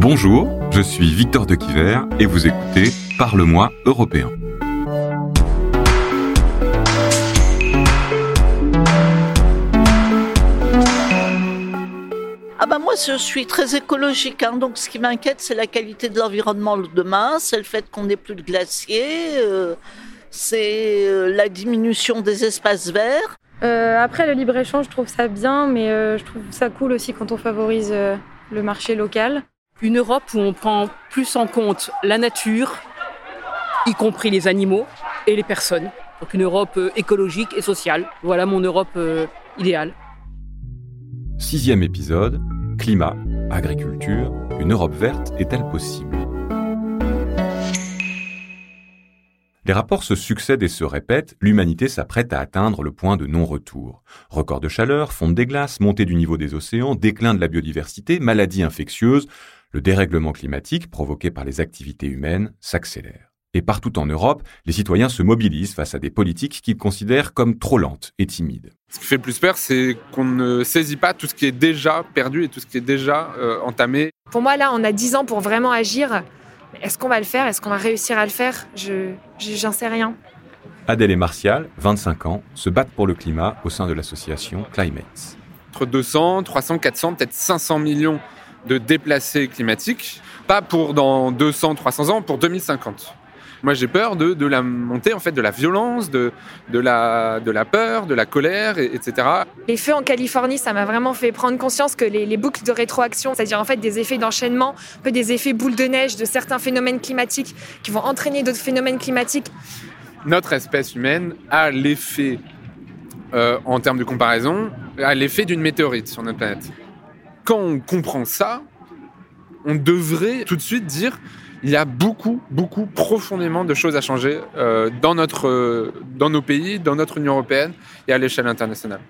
Bonjour, je suis Victor de Quiver et vous écoutez Parle-moi européen. Ah bah moi je suis très écologique, hein, donc ce qui m'inquiète c'est la qualité de l'environnement demain, c'est le fait qu'on n'ait plus de glaciers, euh, c'est euh, la diminution des espaces verts. Euh, après le libre-échange je trouve ça bien, mais je trouve ça cool aussi quand on favorise le marché local. Une Europe où on prend plus en compte la nature, y compris les animaux et les personnes. Donc une Europe euh, écologique et sociale. Voilà mon Europe euh, idéale. Sixième épisode, climat, agriculture, une Europe verte est-elle possible? Les rapports se succèdent et se répètent, l'humanité s'apprête à atteindre le point de non-retour. Record de chaleur, fonte des glaces, montée du niveau des océans, déclin de la biodiversité, maladies infectieuses, le dérèglement climatique provoqué par les activités humaines s'accélère. Et partout en Europe, les citoyens se mobilisent face à des politiques qu'ils considèrent comme trop lentes et timides. Ce qui fait le plus peur, c'est qu'on ne saisit pas tout ce qui est déjà perdu et tout ce qui est déjà euh, entamé. Pour moi, là, on a 10 ans pour vraiment agir. Est-ce qu'on va le faire? Est-ce qu'on va réussir à le faire? Je J'en sais rien. Adèle et Martial, 25 ans, se battent pour le climat au sein de l'association Climate. Entre 200, 300, 400, peut-être 500 millions de déplacés climatiques, pas pour dans 200, 300 ans, pour 2050. Moi, j'ai peur de, de, la montée, en fait, de la violence, de, de, la, de la peur, de la colère, etc. Les feux en Californie, ça m'a vraiment fait prendre conscience que les, les boucles de rétroaction, c'est-à-dire en fait des effets d'enchaînement, peu des effets boules de neige de certains phénomènes climatiques qui vont entraîner d'autres phénomènes climatiques. Notre espèce humaine a l'effet, euh, en termes de comparaison, a l'effet d'une météorite sur notre planète quand on comprend ça, on devrait tout de suite dire il y a beaucoup, beaucoup, profondément de choses à changer euh, dans, notre, euh, dans nos pays, dans notre Union européenne et à l'échelle internationale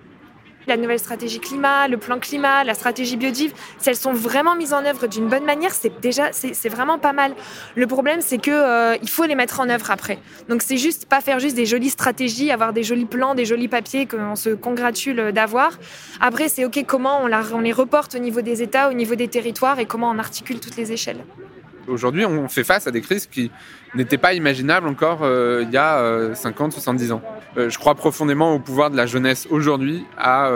la nouvelle stratégie climat, le plan climat, la stratégie biodive, si elles sont vraiment mises en œuvre d'une bonne manière, c'est déjà c'est vraiment pas mal. Le problème c'est que euh, il faut les mettre en œuvre après. Donc c'est juste pas faire juste des jolies stratégies, avoir des jolis plans, des jolis papiers qu'on se congratule d'avoir. Après c'est ok comment on, on les reporte au niveau des États, au niveau des territoires et comment on articule toutes les échelles. Aujourd'hui, on fait face à des crises qui n'étaient pas imaginables encore euh, il y a 50, euh, 70 ans. Euh, je crois profondément au pouvoir de la jeunesse aujourd'hui à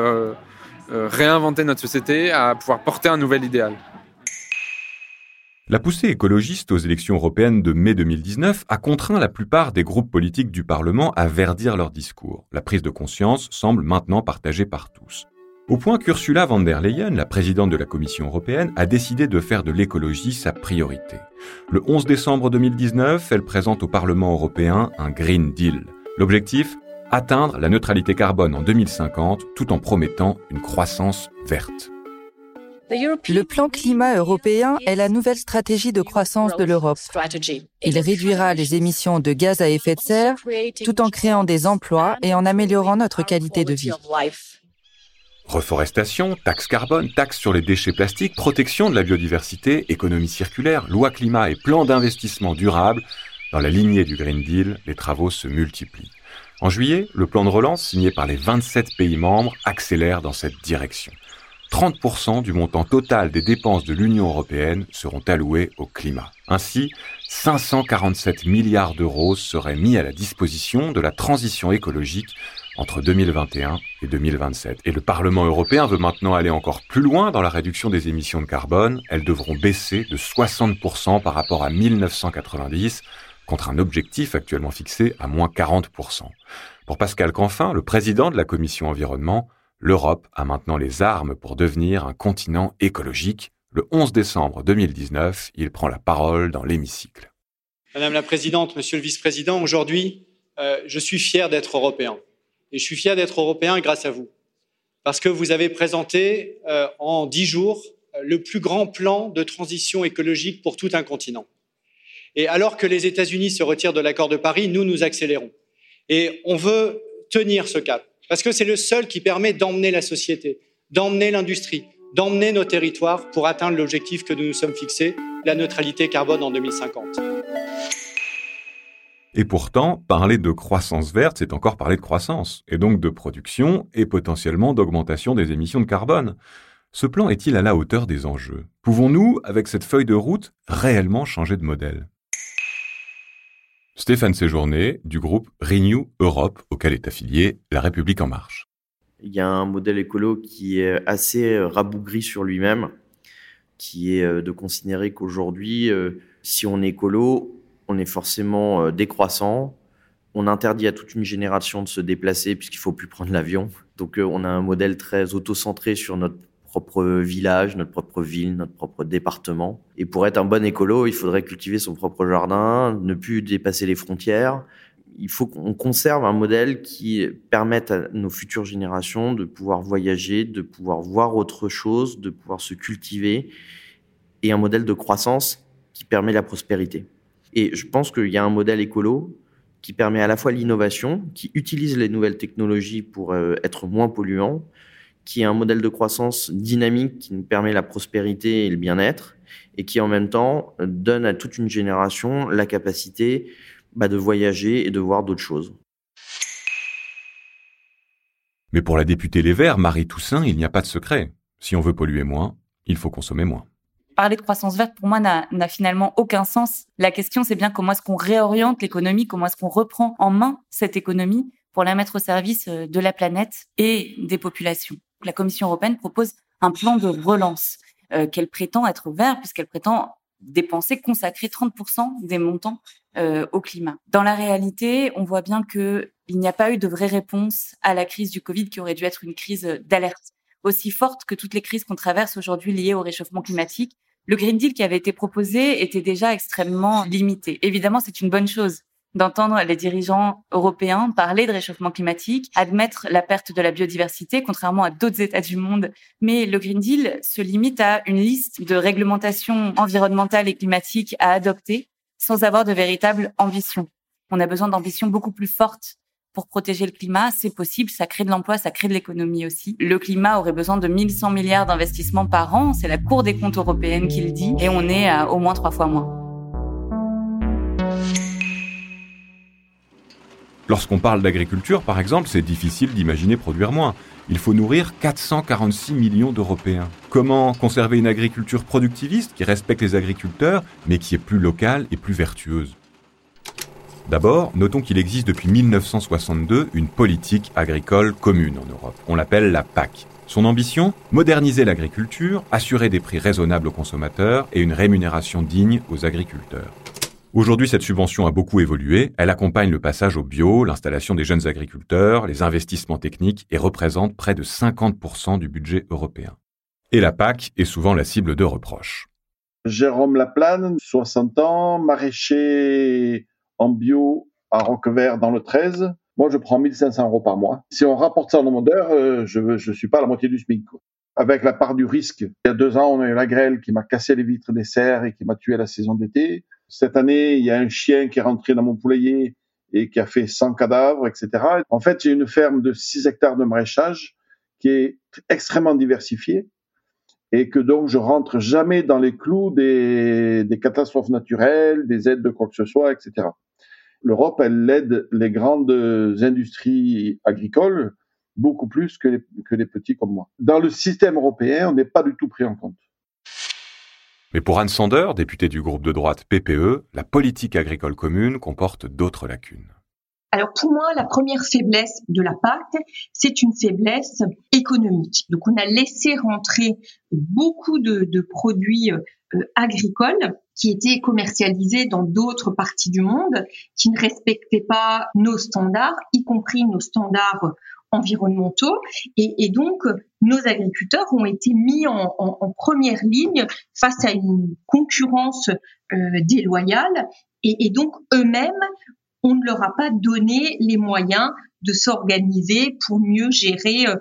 réinventer notre société, à pouvoir porter un nouvel idéal. La poussée écologiste aux élections européennes de mai 2019 a contraint la plupart des groupes politiques du Parlement à verdir leur discours. La prise de conscience semble maintenant partagée par tous. Au point qu'Ursula von der Leyen, la présidente de la Commission européenne, a décidé de faire de l'écologie sa priorité. Le 11 décembre 2019, elle présente au Parlement européen un Green Deal. L'objectif Atteindre la neutralité carbone en 2050 tout en promettant une croissance verte. Le plan climat européen est la nouvelle stratégie de croissance de l'Europe. Il réduira les émissions de gaz à effet de serre tout en créant des emplois et en améliorant notre qualité de vie. Reforestation, taxe carbone, taxe sur les déchets plastiques, protection de la biodiversité, économie circulaire, loi climat et plan d'investissement durable, dans la lignée du Green Deal, les travaux se multiplient. En juillet, le plan de relance signé par les 27 pays membres accélère dans cette direction. 30% du montant total des dépenses de l'Union européenne seront alloués au climat. Ainsi, 547 milliards d'euros seraient mis à la disposition de la transition écologique entre 2021 et 2027. Et le Parlement européen veut maintenant aller encore plus loin dans la réduction des émissions de carbone. Elles devront baisser de 60% par rapport à 1990, contre un objectif actuellement fixé à moins 40%. Pour Pascal Canfin, le président de la Commission environnement, l'Europe a maintenant les armes pour devenir un continent écologique. Le 11 décembre 2019, il prend la parole dans l'hémicycle. Madame la Présidente, Monsieur le Vice-président, aujourd'hui, euh, je suis fier d'être européen. Et je suis fier d'être européen grâce à vous, parce que vous avez présenté euh, en dix jours le plus grand plan de transition écologique pour tout un continent. Et alors que les États-Unis se retirent de l'accord de Paris, nous nous accélérons. Et on veut tenir ce cap, parce que c'est le seul qui permet d'emmener la société, d'emmener l'industrie, d'emmener nos territoires pour atteindre l'objectif que nous nous sommes fixés, la neutralité carbone en 2050. Et pourtant, parler de croissance verte, c'est encore parler de croissance, et donc de production et potentiellement d'augmentation des émissions de carbone. Ce plan est-il à la hauteur des enjeux? Pouvons-nous, avec cette feuille de route, réellement changer de modèle? Stéphane Séjourné, du groupe Renew Europe, auquel est affilié La République En Marche. Il y a un modèle écolo qui est assez rabougri sur lui-même, qui est euh, de considérer qu'aujourd'hui, euh, si on est écolo, on est forcément euh, décroissant. On interdit à toute une génération de se déplacer puisqu'il faut plus prendre l'avion. Donc on a un modèle très auto-centré sur notre propre village, notre propre ville, notre propre département. Et pour être un bon écolo, il faudrait cultiver son propre jardin, ne plus dépasser les frontières. Il faut qu'on conserve un modèle qui permette à nos futures générations de pouvoir voyager, de pouvoir voir autre chose, de pouvoir se cultiver, et un modèle de croissance qui permet la prospérité. Et je pense qu'il y a un modèle écolo qui permet à la fois l'innovation, qui utilise les nouvelles technologies pour euh, être moins polluant, qui est un modèle de croissance dynamique qui nous permet la prospérité et le bien-être, et qui en même temps donne à toute une génération la capacité bah, de voyager et de voir d'autres choses. Mais pour la députée Les Verts, Marie Toussaint, il n'y a pas de secret. Si on veut polluer moins, il faut consommer moins. Parler de croissance verte, pour moi, n'a finalement aucun sens. La question, c'est bien comment est-ce qu'on réoriente l'économie, comment est-ce qu'on reprend en main cette économie pour la mettre au service euh, de la planète et des populations la Commission européenne propose un plan de relance euh, qu'elle prétend être vert puisqu'elle prétend dépenser, consacrer 30% des montants euh, au climat. Dans la réalité, on voit bien que il n'y a pas eu de vraie réponse à la crise du Covid qui aurait dû être une crise d'alerte aussi forte que toutes les crises qu'on traverse aujourd'hui liées au réchauffement climatique. Le Green Deal qui avait été proposé était déjà extrêmement limité. Évidemment, c'est une bonne chose d'entendre les dirigeants européens parler de réchauffement climatique, admettre la perte de la biodiversité, contrairement à d'autres États du monde. Mais le Green Deal se limite à une liste de réglementations environnementales et climatiques à adopter sans avoir de véritable ambition. On a besoin d'ambitions beaucoup plus fortes pour protéger le climat, c'est possible, ça crée de l'emploi, ça crée de l'économie aussi. Le climat aurait besoin de 1100 milliards d'investissements par an, c'est la Cour des comptes européenne qui le dit, et on est à au moins trois fois moins. Lorsqu'on parle d'agriculture, par exemple, c'est difficile d'imaginer produire moins. Il faut nourrir 446 millions d'Européens. Comment conserver une agriculture productiviste qui respecte les agriculteurs, mais qui est plus locale et plus vertueuse? D'abord, notons qu'il existe depuis 1962 une politique agricole commune en Europe. On l'appelle la PAC. Son ambition Moderniser l'agriculture, assurer des prix raisonnables aux consommateurs et une rémunération digne aux agriculteurs. Aujourd'hui, cette subvention a beaucoup évolué. Elle accompagne le passage au bio, l'installation des jeunes agriculteurs, les investissements techniques et représente près de 50% du budget européen. Et la PAC est souvent la cible de reproches. Jérôme Laplane, 60 ans, maraîcher en bio à Roquevert dans le 13. Moi, je prends 1500 euros par mois. Si on rapporte ça en nombre d'heures, euh, je ne suis pas à la moitié du SMIC. Avec la part du risque, il y a deux ans, on a eu la grêle qui m'a cassé les vitres des serres et qui m'a tué la saison d'été. Cette année, il y a un chien qui est rentré dans mon poulailler et qui a fait 100 cadavres, etc. En fait, j'ai une ferme de 6 hectares de maraîchage qui est extrêmement diversifiée et que donc je rentre jamais dans les clous des, catastrophes naturelles, des aides de quoi que ce soit, etc. L'Europe, elle aide les grandes industries agricoles beaucoup plus que que les petits comme moi. Dans le système européen, on n'est pas du tout pris en compte. Mais pour Anne Sander, députée du groupe de droite PPE, la politique agricole commune comporte d'autres lacunes. Alors pour moi, la première faiblesse de la PAC, c'est une faiblesse économique. Donc on a laissé rentrer beaucoup de, produits euh, agricoles qui étaient commercialisés dans d'autres parties du monde, qui ne respectaient pas nos standards, y compris nos standards environnementaux. Et, donc, nos agriculteurs ont été mis en, première ligne face à une concurrence euh, déloyale. Et, donc, eux-mêmes, on ne leur a pas donné les moyens de s'organiser pour mieux gérer euh,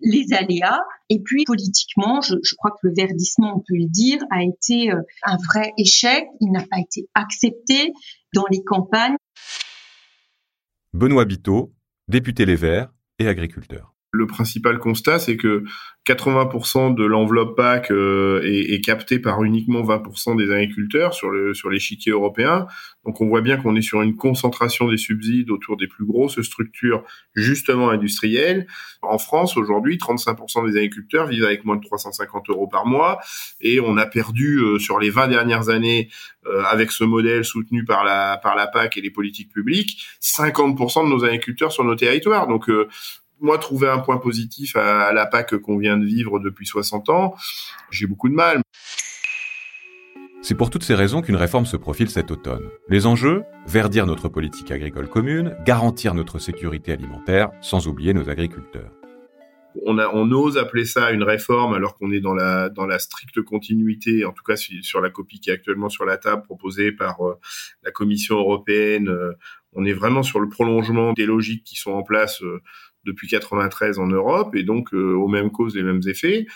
les aléas. Et puis politiquement, je, crois que le verdissement, on peut le dire, a été euh, un vrai échec. Il n'a pas été accepté dans les campagnes. Benoît Biteau, député Les Verts, agriculteurs. Le principal constat, c'est que 80% de l'enveloppe PAC euh, est, est, captée par uniquement 20% des agriculteurs sur le sur l'échiquier européen. Donc on voit bien qu'on est sur une concentration des subsides autour des plus grosses structures justement industrielles. En France aujourd'hui, 35% des agriculteurs vivent avec moins de 350 euros par mois et on a perdu euh, sur les 20 dernières années euh, avec ce modèle soutenu par la par la PAC et les politiques publiques, 50% de nos agriculteurs sur nos territoires. Donc moi, trouver un point positif à, la PAC qu'on vient de vivre depuis 60 ans, j'ai beaucoup de mal. C'est pour toutes ces raisons qu'une réforme se profile cet automne. Les enjeux Verdir notre politique agricole commune, garantir notre sécurité alimentaire, sans oublier nos agriculteurs. On, a, on ose appeler ça une réforme alors qu'on est dans la, dans la stricte continuité, en tout cas sur la copie qui est actuellement sur la table proposée par euh, la Commission européenne. Euh, on est vraiment sur le prolongement des logiques qui sont en place euh, depuis 93 en Europe et donc euh, aux mêmes causes les mêmes effets.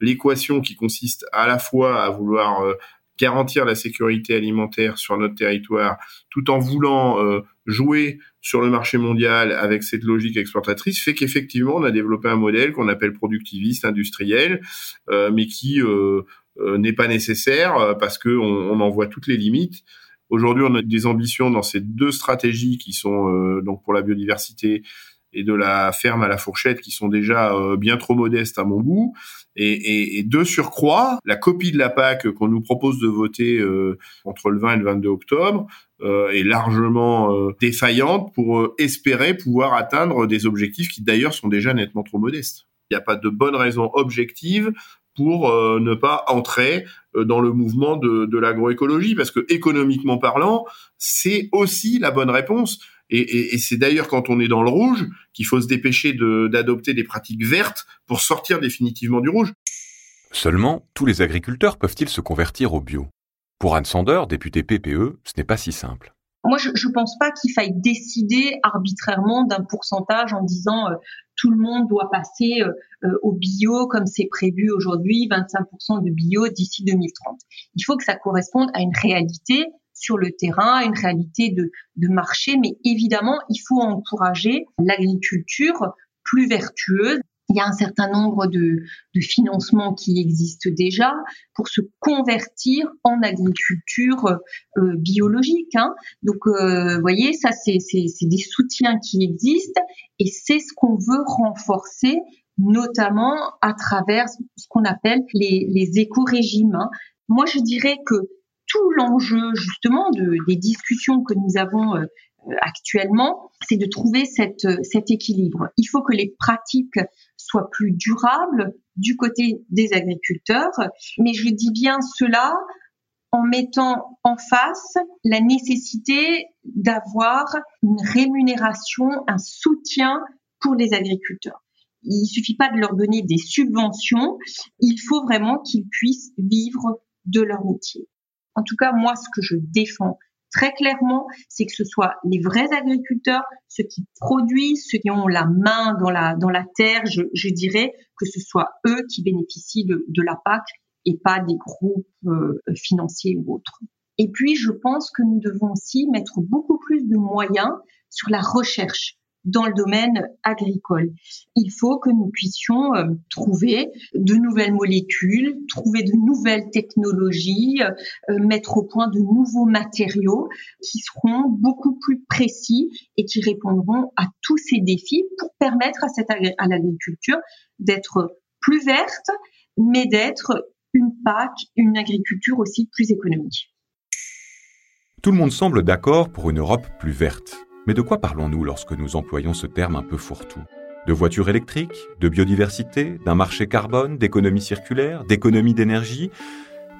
L'équation qui consiste à la fois à vouloir euh, garantir la sécurité alimentaire sur notre territoire tout en voulant euh, jouer sur le marché mondial avec cette logique exportatrice fait qu'effectivement on a développé un modèle qu'on appelle productiviste industriel mais qui n'est pas nécessaire parce que on, en voit toutes les limites. Aujourd'hui, on a des ambitions dans ces deux stratégies qui sont donc pour la biodiversité et de la ferme à la fourchette qui sont déjà euh, bien trop modestes à mon goût. Et, de surcroît, la copie de la PAC qu'on nous propose de voter euh, entre le 20 et le 22 octobre euh, est largement défaillante pour espérer pouvoir atteindre des objectifs qui d'ailleurs sont déjà nettement trop modestes. Il n'y a pas de bonne raison objective pour ne pas entrer dans le mouvement de, de l'agroécologie, parce que économiquement parlant, c'est aussi la bonne réponse. Et, c'est d'ailleurs quand on est dans le rouge qu'il faut se dépêcher d'adopter des pratiques vertes pour sortir définitivement du rouge. Seulement, tous les agriculteurs peuvent-ils se convertir au bio? Pour Anne Sander, députée PPE, ce n'est pas si simple. Moi, je ne pense pas qu'il faille décider arbitrairement d'un pourcentage en disant euh, tout le monde doit passer euh, euh, au bio comme c'est prévu aujourd'hui, 25% de bio d'ici 2030. Il faut que ça corresponde à une réalité sur le terrain, une réalité de, marché, mais évidemment, il faut encourager l'agriculture plus vertueuse. Il y a un certain nombre de, de financements qui existent déjà pour se convertir en agriculture euh, biologique. Hein. Donc, euh, vous voyez, ça, c'est des soutiens qui existent et c'est ce qu'on veut renforcer notamment à travers ce qu'on appelle les, les éco-régimes. Hein. Moi, je dirais que tout l'enjeu justement de, des discussions que nous avons euh, actuellement, c'est de trouver cette, cet équilibre. Il faut que les pratiques soient plus durables du côté des agriculteurs, mais je dis bien cela en mettant en face la nécessité d'avoir une rémunération, un soutien pour les agriculteurs. Il suffit pas de leur donner des subventions, il faut vraiment qu'ils puissent vivre de leur métier. En tout cas, moi, ce que je défends très clairement, c'est que ce soit les vrais agriculteurs, ceux qui produisent, ceux qui ont la main dans la, dans la terre, je, dirais que ce soit eux qui bénéficient de, de la PAC et pas des groupes euh, financiers ou autres. Et puis, je pense que nous devons aussi mettre beaucoup plus de moyens sur la recherche dans le domaine agricole. Il faut que nous puissions euh, trouver de nouvelles molécules, trouver de nouvelles technologies, euh, mettre au point de nouveaux matériaux qui seront beaucoup plus précis et qui répondront à tous ces défis pour permettre à, cette, à l'agriculture d'être plus verte, mais d'être une PAC, une agriculture aussi plus économique. Tout le monde semble d'accord pour une Europe plus verte. Mais de quoi parlons-nous lorsque nous employons ce terme un peu fourre-tout? De voitures électriques, de biodiversité, d'un marché carbone, d'économie circulaire, d'économie d'énergie?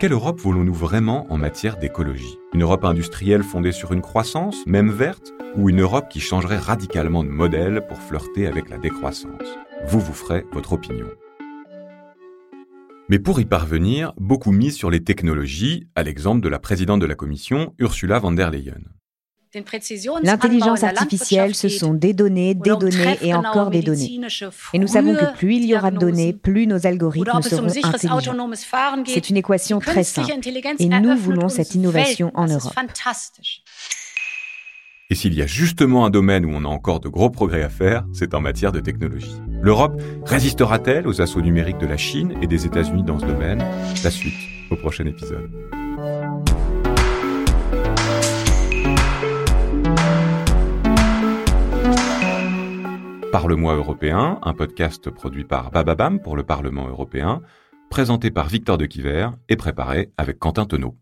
Quelle Europe voulons-nous vraiment en matière d'écologie? Une Europe industrielle fondée sur une croissance, même verte, ou une Europe qui changerait radicalement de modèle pour flirter avec la décroissance? Vous vous ferez votre opinion. Mais pour y parvenir, beaucoup misent sur les technologies, à l'exemple de la présidente de la Commission, Ursula von der Leyen. L'intelligence artificielle, ce sont des données, des données et encore des données. Et nous savons que plus il y aura de données, plus nos algorithmes seront intelligents. C'est une équation très simple. Et nous voulons cette innovation en Europe. Et s'il y a justement un domaine où on a encore de gros progrès à faire, c'est en matière de technologie. L'Europe résistera-t-elle aux assauts numériques de la Chine et des États-Unis dans ce domaine? La suite au prochain épisode. Parle-moi européen, un podcast produit par Bababam pour le Parlement européen, présenté par Victor de Quiver et préparé avec Quentin Tenot.